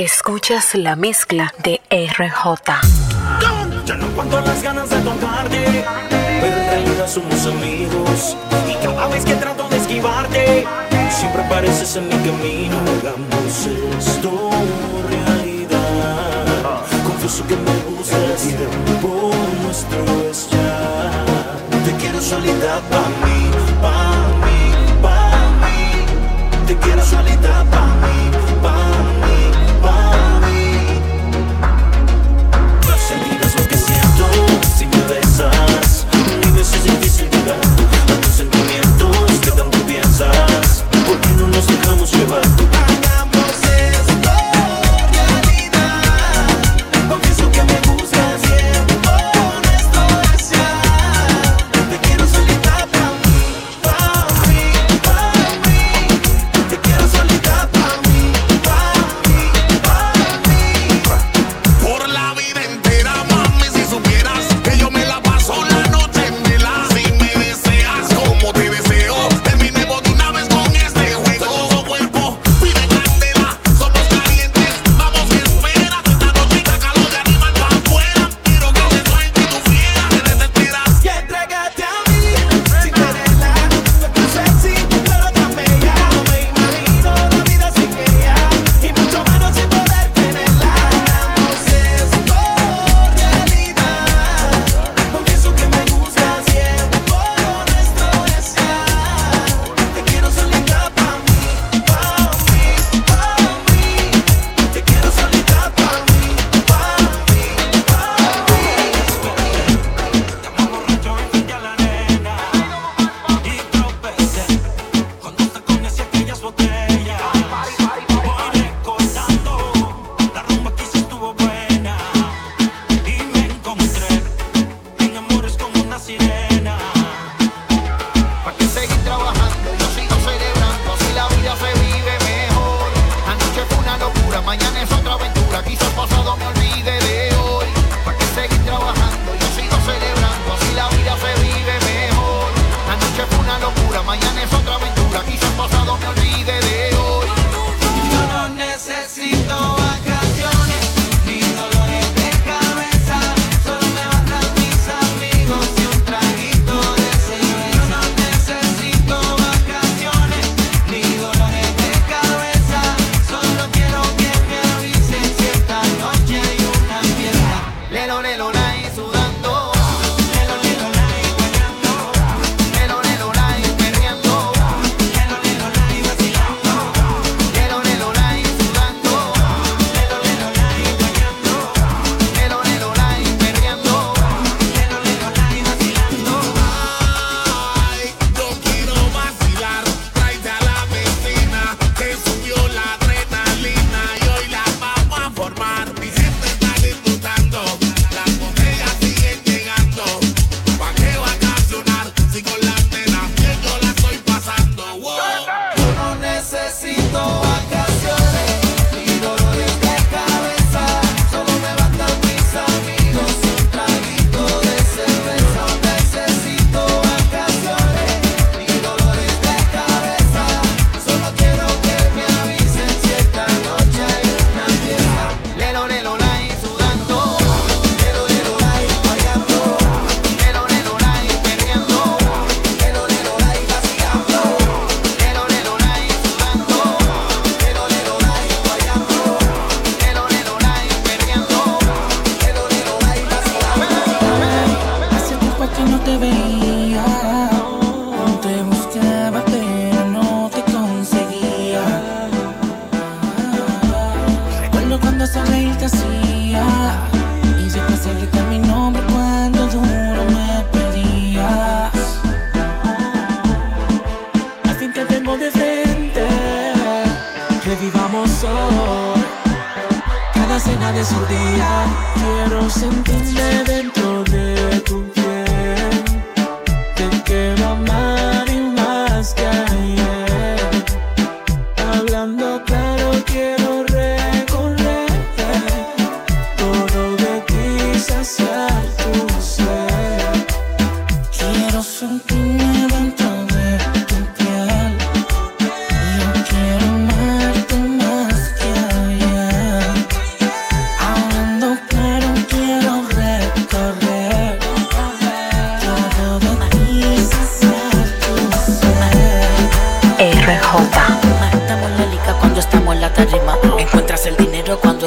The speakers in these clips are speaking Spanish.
Escuchas la mezcla de RJ. Ya no cuento las ganas de tocarte, pero en realidad somos amigos. Y cada vez que trato de esquivarte, siempre apareces en mi camino. Hagamos esto realidad. Confieso que me gustas, tiempo nuestro es ya. Te quiero soledad para mí, para mí, para mí. Te quiero soledad para mí.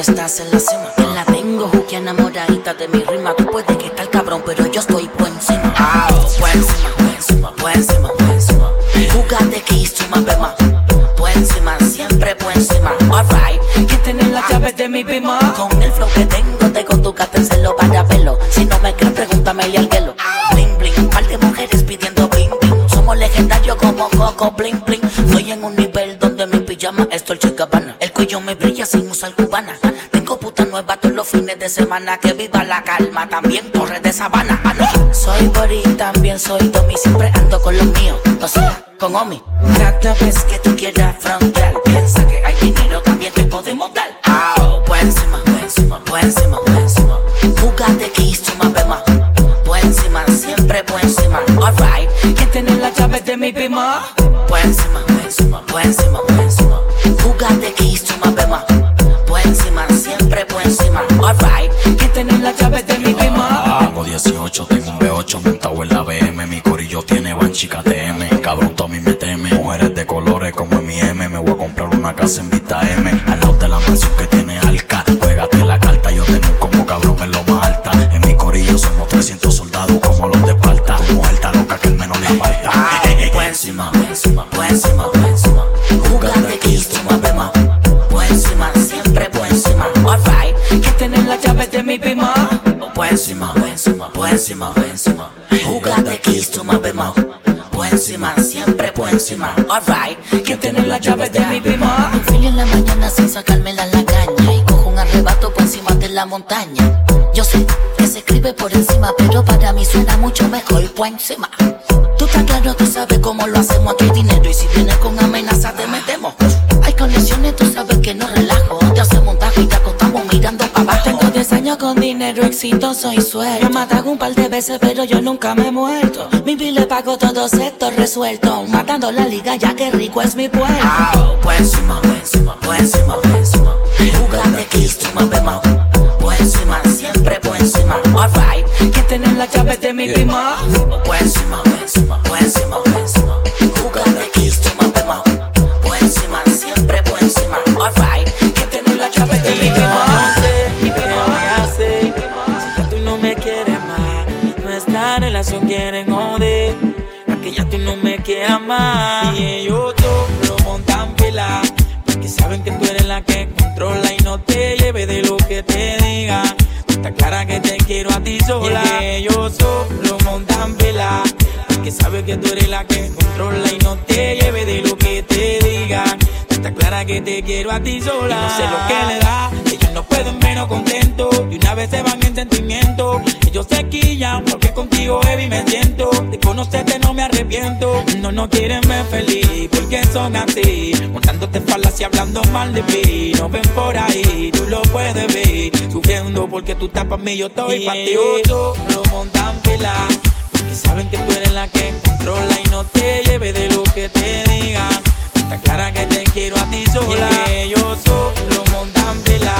Estás en la cima. La tengo juque enamoradita de mi rima. Tú puedes que estar cabrón, pero yo estoy por encima. Ah, encima, por encima. Jugate que hizo más bema. Por encima, siempre por encima. Alright, que tener las llaves de mi bima. Con el flow que tengo, tengo tu celo para verlo. Si no me crees, pregúntame al hielo. Bling bling, par de mujeres pidiendo bling bling. Somos legendarios como Coco bling bling. Estoy en un nivel donde mi pijama es Dolce Gabbana. Cuello me brilla sin usar cubana. Tengo puta nueva todos los fines de semana. Que viva la calma, también torre de sabana. Ah. Soy Bori, también soy Tommy. Siempre ando con los míos, o sea, con Omi. Cada vez que tú quieras frontear, piensa que hay dinero, también te podemos dar. Ah, por encima, por encima, por encima, por encima. Que más bema. Por encima, siempre por encima. Alright, ¿quién tiene las llaves de mi bima? Por encima, por encima, por encima, por encima. Alright, ¿quién tiene las llaves de mi bima? Tengo 18, tengo un B8 montado en la BM. Mi corillo tiene banchica TM. Cabrón, mí me teme. Mujeres de colores como en mi M. Me voy a comprar una casa en Vista M. encima, por encima. Jugate que hizo más bema. Por encima, siempre por encima. Alright, que tener las llaves de mi bima. Un filo en la mañana sin sacármela la caña. Y cojo un arrebato por encima de la montaña. Yo sé que se escribe por encima, pero para mí suena mucho mejor por encima. Tú estás claro, tú sabes cómo lo hacemos aquí dinero y si vienes con dinero exitoso y suelto. Me matan un par de veces, pero yo nunca me he muerto. Mi bill le pago todos estos resueltos. Matando la liga, ya que rico es mi pueblo. Bema. Siempre por encima. Alright, que tener las llaves de mi bima. Por encima, nuestra relación quieren joder. A ya tú no me quieras más. Y ellos todos lo montan pila. Porque saben que tú eres la que controla y no te lleve de lo que te digan. Está clara que te quiero a ti sola. Y ellos solo montan pila. Porque saben que tú eres la que controla y no te lleve de lo que te digan. Está clara que te quiero a ti sola. Y no sé lo que le da. Ellos no pueden menos contento. Y una vez se van en sentimiento. Ellos se quillan porque contigo, baby, me siento. De conocerte no me arrepiento. No, no quieren ver feliz porque son así. Montándote falas y hablando mal de mí. No ven por ahí, tú lo puedes ver. Sufriendo porque tú estás para mí, yo estoy para ti. Lo montan pila. Porque saben que tú eres la que controla y no te lleve de lo que te digan. Está clara que te quiero a ti sola. Y ellos solo montan vela.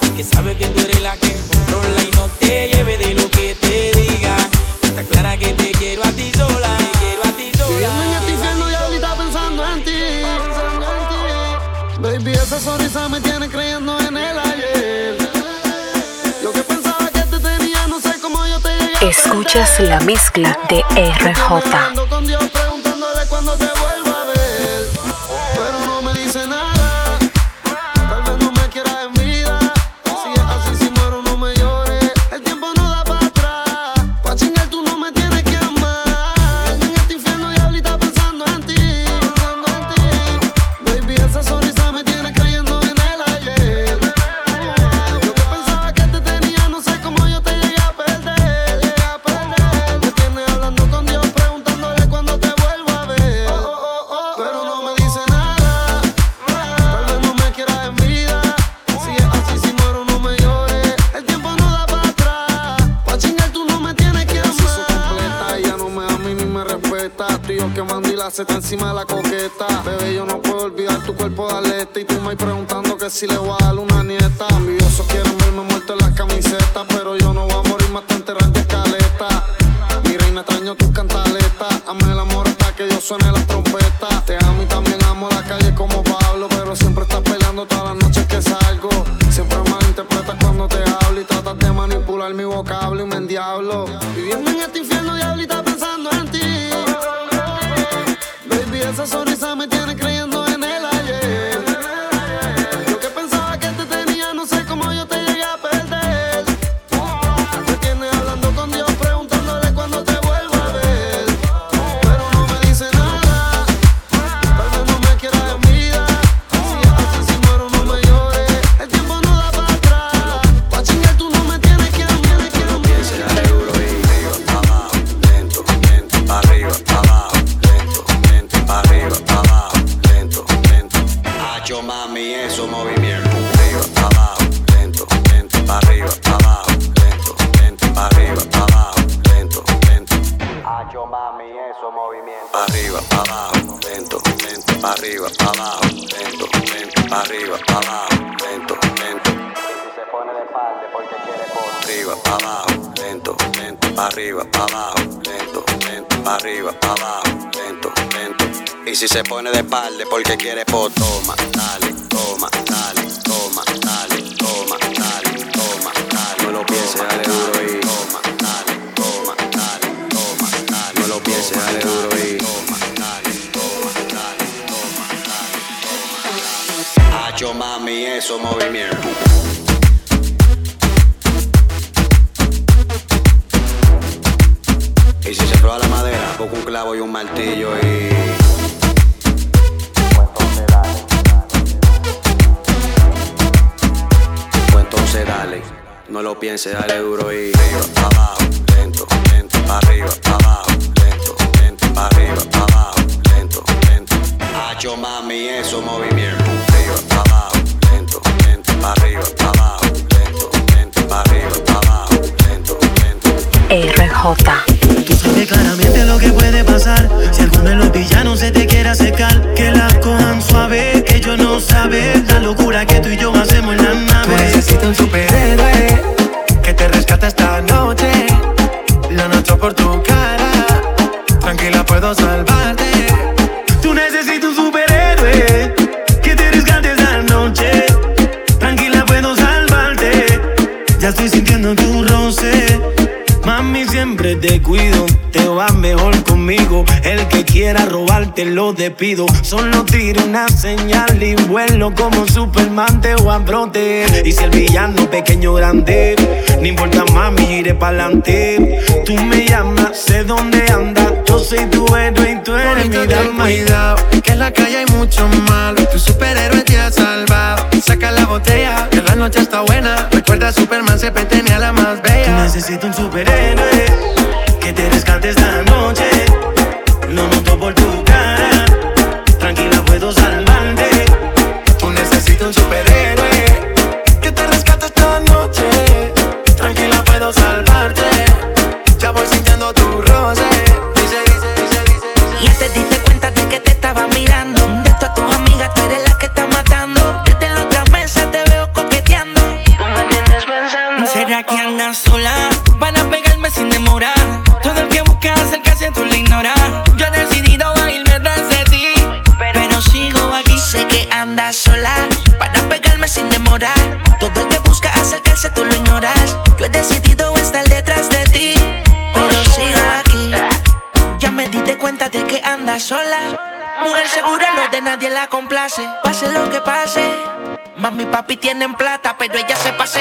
Porque sabe que tú eres la que controla y no te lleve de lo que te digan. Está clara que te quiero a ti sola. Te quiero a ti Viviendo en este sola. infierno y ahorita pensando en ti. Baby, esa sonrisa me tiene creyendo en el ayer. Yo que pensaba que te tenía, no sé cómo yo te llegué Escuchas la mezcla de RJ. Y que mandila se está encima de la coqueta. Bebé, yo no puedo olvidar tu cuerpo de alerta. Y tú me preguntando que si le voy a dar una nieta. Envidiosos quieren verme muerto en las camisetas. Pero yo no voy a morir más te enterrar de escaleta. Mi reina extraño tus cantaletas. Ame el amor hasta que yo suene las trompetas. Te amo y también amo la calle como Pablo. Pero siempre estás peleando todas las noches que salgo. Siempre mal mejorar mi vocablo y me endiablo. Viviendo en este infierno, diablita, pensando en ti. Esa sonrisa me tiene creyendo Hacho mami, eso movimiento. Arriba, abajo, lento, lento, arriba, abajo, lento, lento, arriba, abajo, lento, lento. Si se pone de parte porque quiere por arriba, abajo, lento, lento, arriba, abajo, lento, lento, arriba, abajo, lento, lento. Y si se pone de espalda porque quiere por toma, dale, toma, dale, toma, dale, toma, dale, toma, dale. No lo pienses, dale dale, toma, dale. Hacho mami, eso movimiento. Y si se prueba la madera, poco un clavo y un martillo y. Pues entonces dale, no lo pienses, dale duro y. Abajo, Que la cojan suave, yo no sabe La locura que tú y yo hacemos en la nave Tú necesitas un superhéroe que te rescate esta noche. La noche por tu cara, quiera robarte lo despido Solo tiro una señal y vuelo como Superman te voy a proteger Y si el villano pequeño o grande No importa mami iré pa'lante Tú me llamas, sé dónde andas Yo soy tu héroe y tú eres mi Bonito, ten dama cuidado, que en la calle hay mucho malo. Tu superhéroe te ha salvado. Saca la botella, que la noche está buena. Recuerda Superman siempre tenía la más Tú bella. necesitas un superhéroe Pase lo que pase. Mami y papi tienen plata, pero ella se pasa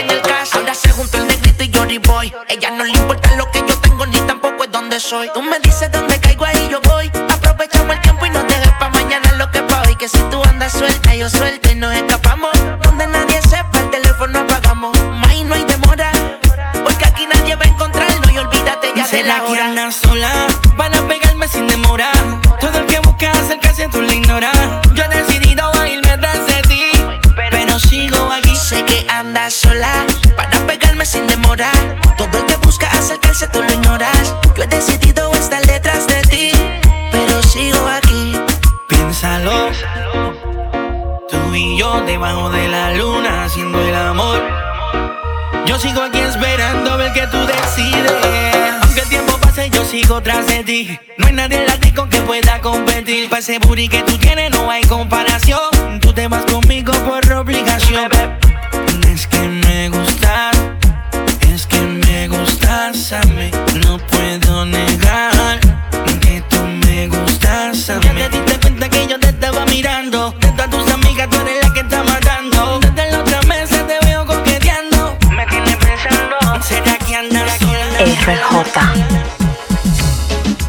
Yo sigo aquí esperando ver que tú decides. Aunque el tiempo pase, yo sigo tras de ti. No hay nadie en la disco que pueda competir. Para ese booty que tú tienes, no hay comparación. Tú te vas conmigo por obligación. Es que me gustas, es que me gustas a. No puedo negar RJ.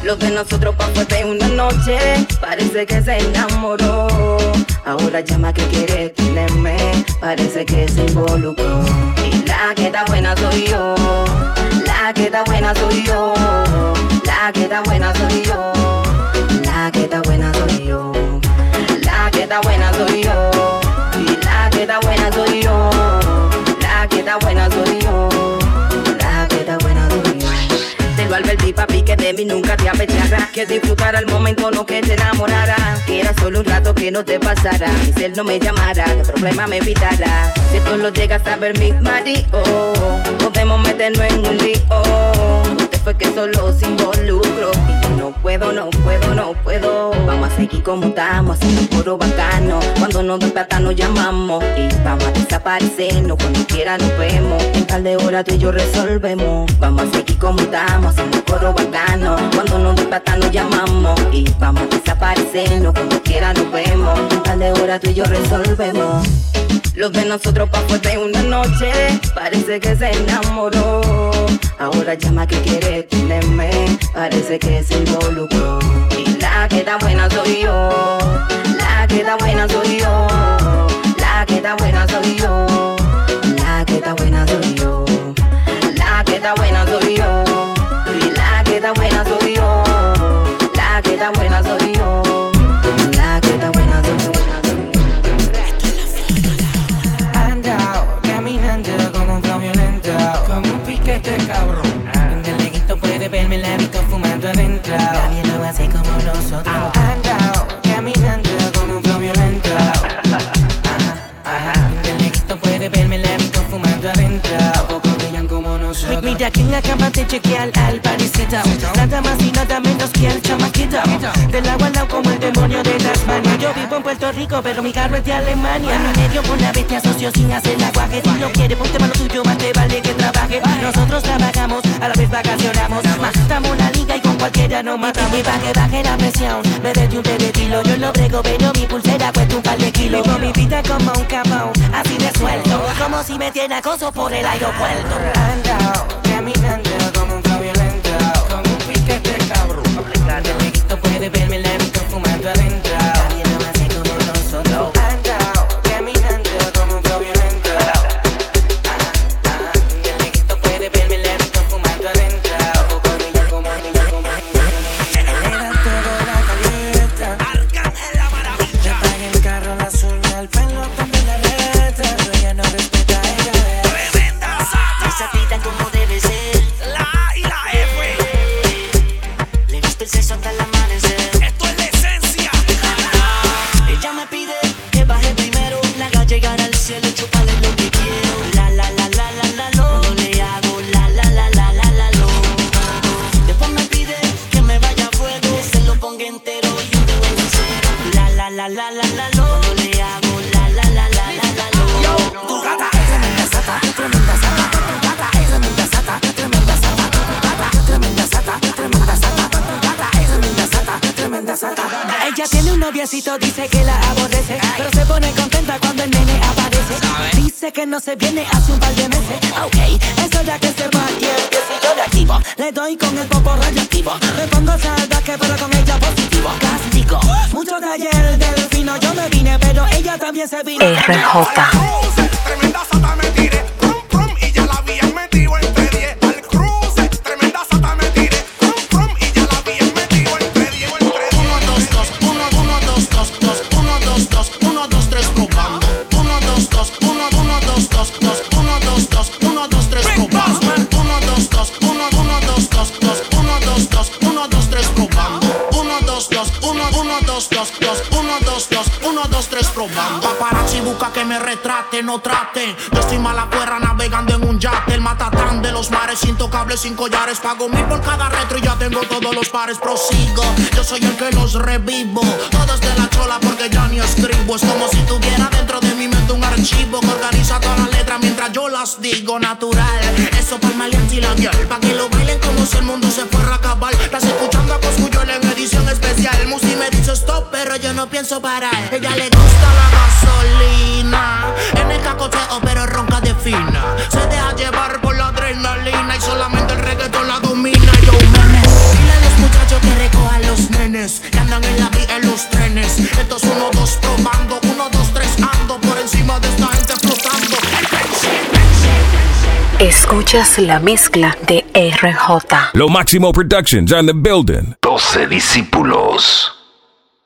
Lo de nosotros pasó de una noche, parece que se enamoró. Ahora llama que quiere tenerme, parece que se involucró. Y la que está buena soy yo, la que está buena soy yo, la que está buena soy yo, la que está buena soy yo, la que está buena soy yo, y la que está buena soy yo, la que está buena soy yo, lo advertí, papi, que de mí nunca te apechara. Que disfrutara el momento, no que te enamorara. Que era solo un rato que no te pasara. Si él no me llamara, que problema me evitara. Si tú lo llegas a ver, mi marido, podemos meternos en un lío. Usted fue que solo. Y yo no puedo, no puedo, no puedo. Vamos a seguir como estamos, haciendo puro bacano. Cuando nos den plata nos llamamos. Y vamos a desaparecernos. Cuando quiera nos vemos. En tal de hora tú y yo resolvemos. Vamos a seguir como estamos, haciendo puro bacano. Cuando nos den plata nos llamamos. Y vamos a desaparecernos. Cuando quiera nos vemos. En tal de hora tú y yo resolvemos. Los de nosotros pa' fue de una noche, parece que se enamoró. Ahora llama que quiere tenerme, parece que se Y la que está buena soy yo, la que está buena soy yo, la que está buena soy yo, la que está buena soy yo, la que está buena soy yo, la que está buena soy yo, la que está buena soy yo, te chequean al parecito Nada más y nada menos que el chamaquito Del agua al como el demonio de Tasmania Yo vivo en Puerto Rico pero mi carro es de Alemania. En mi medio con la bestia asocio sin hacer aguaje Si no quiere ponte malo tuyo más te vale que trabaje. Nosotros trabajamos, a la vez vacacionamos. Matamos la liga y con cualquiera nos matamos. Y que baje la presión, me desde un pedetilo Yo lo brego pero mi pulsera cuesta un par de kilos. Vivo mi vida como un capón, así de suelto. Como si me tiene acoso por el aeropuerto. Ando, caminando baby, baby, Ella tiene un noviecito, dice que la aborrece Pero se pone contenta cuando el nene aparece. Dice que no se viene hace un par de meses. Ok, es hora que se va y el que si yo le activo. Le doy con el popo radioactivo Me pongo salvaje pero con ella positivo. Castigo, mucho de ayer del fino Yo me vine pero ella también se vino. RJ. Cruce, tremenda sata me tiré. Me retrate, no trate. Yo estoy mala cuerra navegando en un yate. El matatán de los mares, intocables, sin collares. Pago mil por cada retro y ya tengo todos los pares. Prosigo, yo soy el que los revivo. Todos de la chola porque ya ni escribo. Es como si tuviera dentro de mi mente un archivo que organiza todas las letras mientras yo las digo natural. Eso para el y la guiar. Pa' que lo bailen como si el mundo se fuera a acabar. Estás escuchando a Coscuyo especial. Musi me dice stop, pero yo no pienso parar. Ella le gusta la gasolina. En el cacoteo, pero ronca de fina. Se deja llevar por la adrenalina y solamente el reggaetón la domina. Yo, menes. Dile a los muchachos que recojan los nenes. Que andan en Escuchas la mezcla de RJ. Lo Máximo Productions on the building. 12 discípulos.